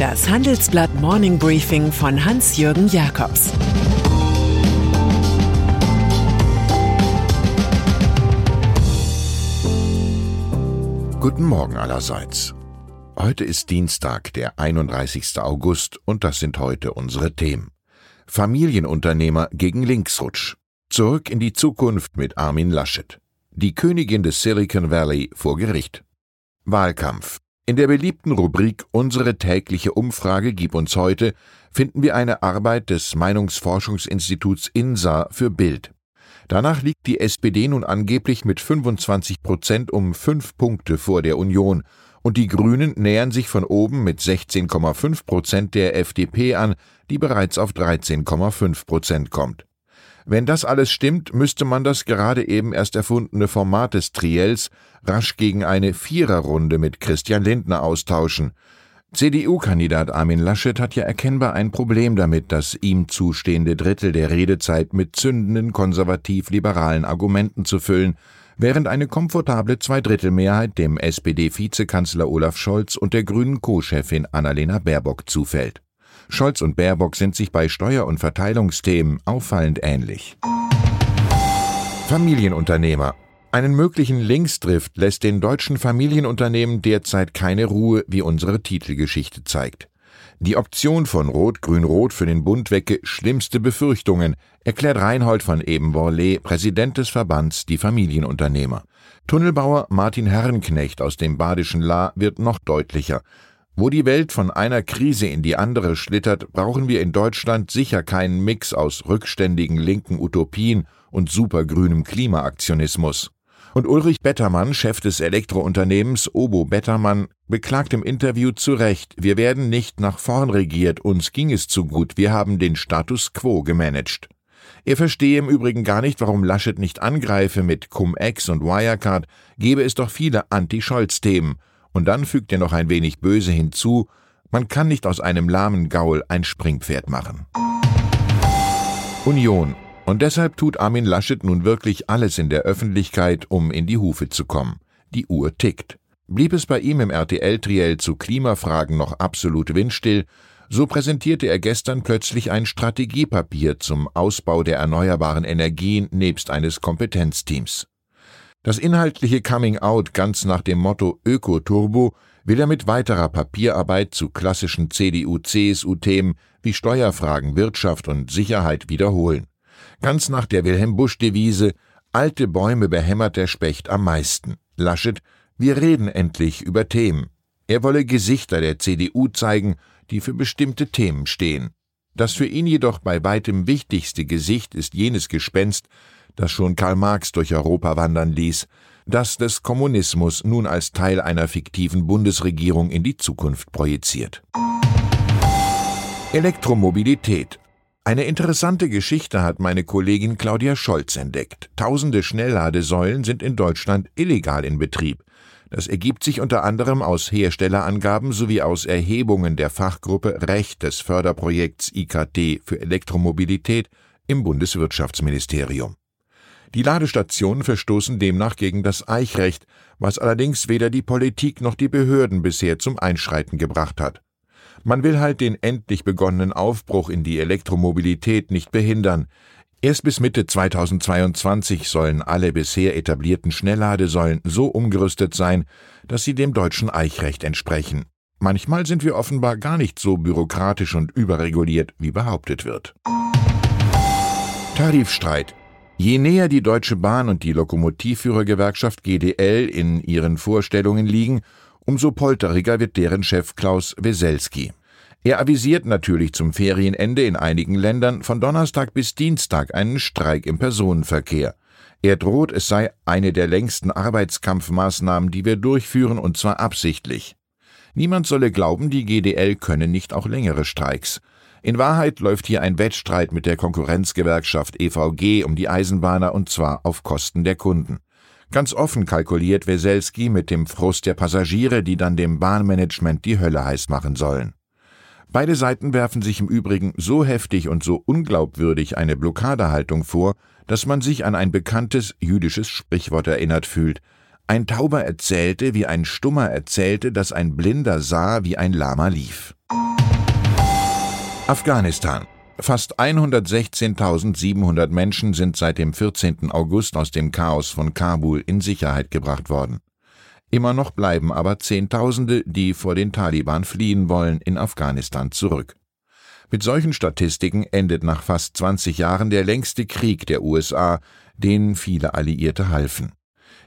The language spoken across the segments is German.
Das Handelsblatt Morning Briefing von Hans-Jürgen Jakobs Guten Morgen allerseits. Heute ist Dienstag, der 31. August, und das sind heute unsere Themen. Familienunternehmer gegen Linksrutsch. Zurück in die Zukunft mit Armin Laschet. Die Königin des Silicon Valley vor Gericht. Wahlkampf. In der beliebten Rubrik Unsere tägliche Umfrage gib uns heute finden wir eine Arbeit des Meinungsforschungsinstituts INSA für Bild. Danach liegt die SPD nun angeblich mit 25 Prozent um fünf Punkte vor der Union und die Grünen nähern sich von oben mit 16,5 Prozent der FDP an, die bereits auf 13,5 Prozent kommt. Wenn das alles stimmt, müsste man das gerade eben erst erfundene Format des Triels rasch gegen eine Viererrunde mit Christian Lindner austauschen. CDU-Kandidat Armin Laschet hat ja erkennbar ein Problem damit, das ihm zustehende Drittel der Redezeit mit zündenden konservativ-liberalen Argumenten zu füllen, während eine komfortable Zweidrittelmehrheit dem SPD-Vizekanzler Olaf Scholz und der grünen Co-Chefin Annalena Baerbock zufällt. Scholz und Baerbock sind sich bei Steuer- und Verteilungsthemen auffallend ähnlich. Familienunternehmer. Einen möglichen Linksdrift lässt den deutschen Familienunternehmen derzeit keine Ruhe, wie unsere Titelgeschichte zeigt. Die Option von Rot-Grün-Rot für den Bund wecke schlimmste Befürchtungen, erklärt Reinhold von Ebenborle, Präsident des Verbands Die Familienunternehmer. Tunnelbauer Martin Herrenknecht aus dem badischen La wird noch deutlicher. Wo die Welt von einer Krise in die andere schlittert, brauchen wir in Deutschland sicher keinen Mix aus rückständigen linken Utopien und supergrünem Klimaaktionismus. Und Ulrich Bettermann, Chef des Elektrounternehmens Obo Bettermann, beklagt im Interview zu Recht, wir werden nicht nach vorn regiert, uns ging es zu gut, wir haben den Status quo gemanagt. Er verstehe im Übrigen gar nicht, warum Laschet nicht angreife mit Cum-Ex und Wirecard, gebe es doch viele Anti-Scholz-Themen, und dann fügt er noch ein wenig böse hinzu, man kann nicht aus einem lahmen Gaul ein Springpferd machen. Union. Und deshalb tut Armin Laschet nun wirklich alles in der Öffentlichkeit, um in die Hufe zu kommen. Die Uhr tickt. Blieb es bei ihm im RTL-Triell zu Klimafragen noch absolut windstill, so präsentierte er gestern plötzlich ein Strategiepapier zum Ausbau der erneuerbaren Energien nebst eines Kompetenzteams. Das inhaltliche Coming Out ganz nach dem Motto Ökoturbo will er mit weiterer Papierarbeit zu klassischen CDU-CSU-Themen wie Steuerfragen, Wirtschaft und Sicherheit wiederholen. Ganz nach der Wilhelm Busch-Devise Alte Bäume behämmert der Specht am meisten. Laschet, wir reden endlich über Themen. Er wolle Gesichter der CDU zeigen, die für bestimmte Themen stehen. Das für ihn jedoch bei weitem wichtigste Gesicht ist jenes Gespenst, das schon Karl Marx durch Europa wandern ließ, das des Kommunismus nun als Teil einer fiktiven Bundesregierung in die Zukunft projiziert. Elektromobilität. Eine interessante Geschichte hat meine Kollegin Claudia Scholz entdeckt. Tausende Schnellladesäulen sind in Deutschland illegal in Betrieb. Das ergibt sich unter anderem aus Herstellerangaben sowie aus Erhebungen der Fachgruppe Recht des Förderprojekts IKT für Elektromobilität im Bundeswirtschaftsministerium. Die Ladestationen verstoßen demnach gegen das Eichrecht, was allerdings weder die Politik noch die Behörden bisher zum Einschreiten gebracht hat. Man will halt den endlich begonnenen Aufbruch in die Elektromobilität nicht behindern. Erst bis Mitte 2022 sollen alle bisher etablierten Schnellladesäulen so umgerüstet sein, dass sie dem deutschen Eichrecht entsprechen. Manchmal sind wir offenbar gar nicht so bürokratisch und überreguliert, wie behauptet wird. Tarifstreit. Je näher die Deutsche Bahn und die Lokomotivführergewerkschaft GDL in ihren Vorstellungen liegen, umso polteriger wird deren Chef Klaus Weselski. Er avisiert natürlich zum Ferienende in einigen Ländern von Donnerstag bis Dienstag einen Streik im Personenverkehr. Er droht, es sei eine der längsten Arbeitskampfmaßnahmen, die wir durchführen, und zwar absichtlich. Niemand solle glauben, die GDL könne nicht auch längere Streiks. In Wahrheit läuft hier ein Wettstreit mit der Konkurrenzgewerkschaft EVG um die Eisenbahner und zwar auf Kosten der Kunden. Ganz offen kalkuliert Weselski mit dem Frust der Passagiere, die dann dem Bahnmanagement die Hölle heiß machen sollen. Beide Seiten werfen sich im Übrigen so heftig und so unglaubwürdig eine Blockadehaltung vor, dass man sich an ein bekanntes jüdisches Sprichwort erinnert fühlt. Ein Tauber erzählte, wie ein Stummer erzählte, dass ein Blinder sah, wie ein Lama lief. Afghanistan. Fast 116.700 Menschen sind seit dem 14. August aus dem Chaos von Kabul in Sicherheit gebracht worden. Immer noch bleiben aber Zehntausende, die vor den Taliban fliehen wollen, in Afghanistan zurück. Mit solchen Statistiken endet nach fast 20 Jahren der längste Krieg der USA, denen viele Alliierte halfen.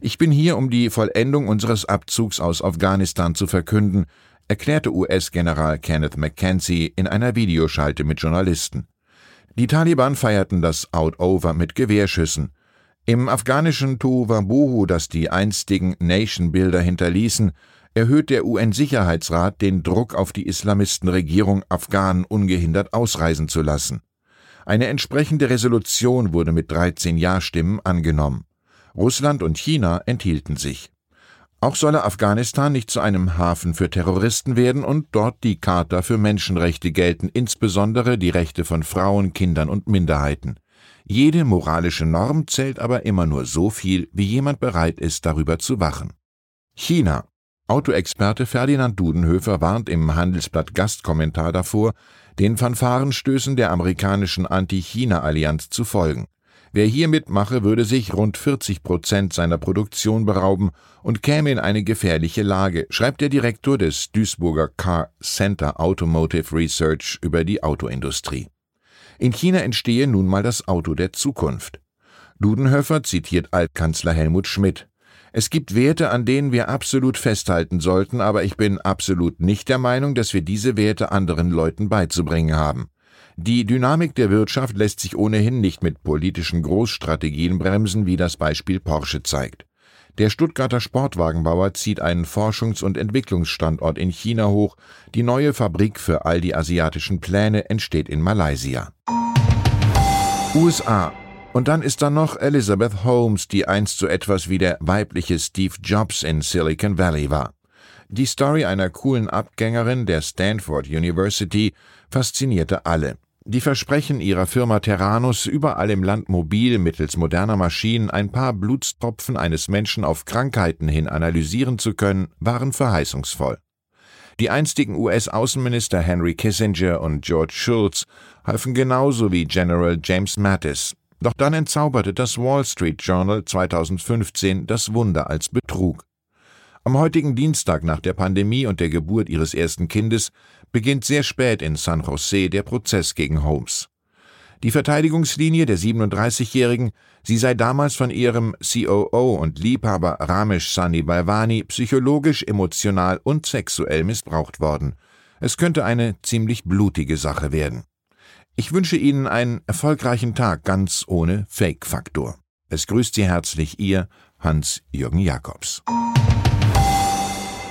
Ich bin hier, um die Vollendung unseres Abzugs aus Afghanistan zu verkünden, erklärte US-General Kenneth McKenzie in einer Videoschalte mit Journalisten. Die Taliban feierten das Out-Over mit Gewehrschüssen. Im afghanischen Tuvabuhu, das die einstigen Nation-Bilder hinterließen, erhöht der UN-Sicherheitsrat den Druck auf die Islamistenregierung, Afghanen ungehindert ausreisen zu lassen. Eine entsprechende Resolution wurde mit 13 Ja-Stimmen angenommen. Russland und China enthielten sich. Auch solle Afghanistan nicht zu einem Hafen für Terroristen werden und dort die Charta für Menschenrechte gelten, insbesondere die Rechte von Frauen, Kindern und Minderheiten. Jede moralische Norm zählt aber immer nur so viel, wie jemand bereit ist, darüber zu wachen. China. Autoexperte Ferdinand Dudenhöfer warnt im Handelsblatt Gastkommentar davor, den Fanfarenstößen der amerikanischen Anti-China-Allianz zu folgen. Wer hier mitmache, würde sich rund 40 Prozent seiner Produktion berauben und käme in eine gefährliche Lage, schreibt der Direktor des Duisburger Car Center Automotive Research über die Autoindustrie. In China entstehe nun mal das Auto der Zukunft. Dudenhöfer zitiert Altkanzler Helmut Schmidt. Es gibt Werte, an denen wir absolut festhalten sollten, aber ich bin absolut nicht der Meinung, dass wir diese Werte anderen Leuten beizubringen haben. Die Dynamik der Wirtschaft lässt sich ohnehin nicht mit politischen Großstrategien bremsen, wie das Beispiel Porsche zeigt. Der Stuttgarter Sportwagenbauer zieht einen Forschungs- und Entwicklungsstandort in China hoch. Die neue Fabrik für all die asiatischen Pläne entsteht in Malaysia. USA. Und dann ist da noch Elizabeth Holmes, die einst so etwas wie der weibliche Steve Jobs in Silicon Valley war. Die Story einer coolen Abgängerin der Stanford University faszinierte alle. Die Versprechen ihrer Firma Terranus, überall im Land mobil mittels moderner Maschinen ein paar Blutstropfen eines Menschen auf Krankheiten hin analysieren zu können, waren verheißungsvoll. Die einstigen US-Außenminister Henry Kissinger und George Shultz halfen genauso wie General James Mattis. Doch dann entzauberte das Wall Street Journal 2015 das Wunder als Betrug. Am heutigen Dienstag nach der Pandemie und der Geburt ihres ersten Kindes beginnt sehr spät in San Jose der Prozess gegen Holmes. Die Verteidigungslinie der 37-Jährigen, sie sei damals von ihrem COO und Liebhaber Ramesh Sani Balvani psychologisch, emotional und sexuell missbraucht worden. Es könnte eine ziemlich blutige Sache werden. Ich wünsche Ihnen einen erfolgreichen Tag ganz ohne Fake-Faktor. Es grüßt Sie herzlich Ihr Hans-Jürgen Jakobs.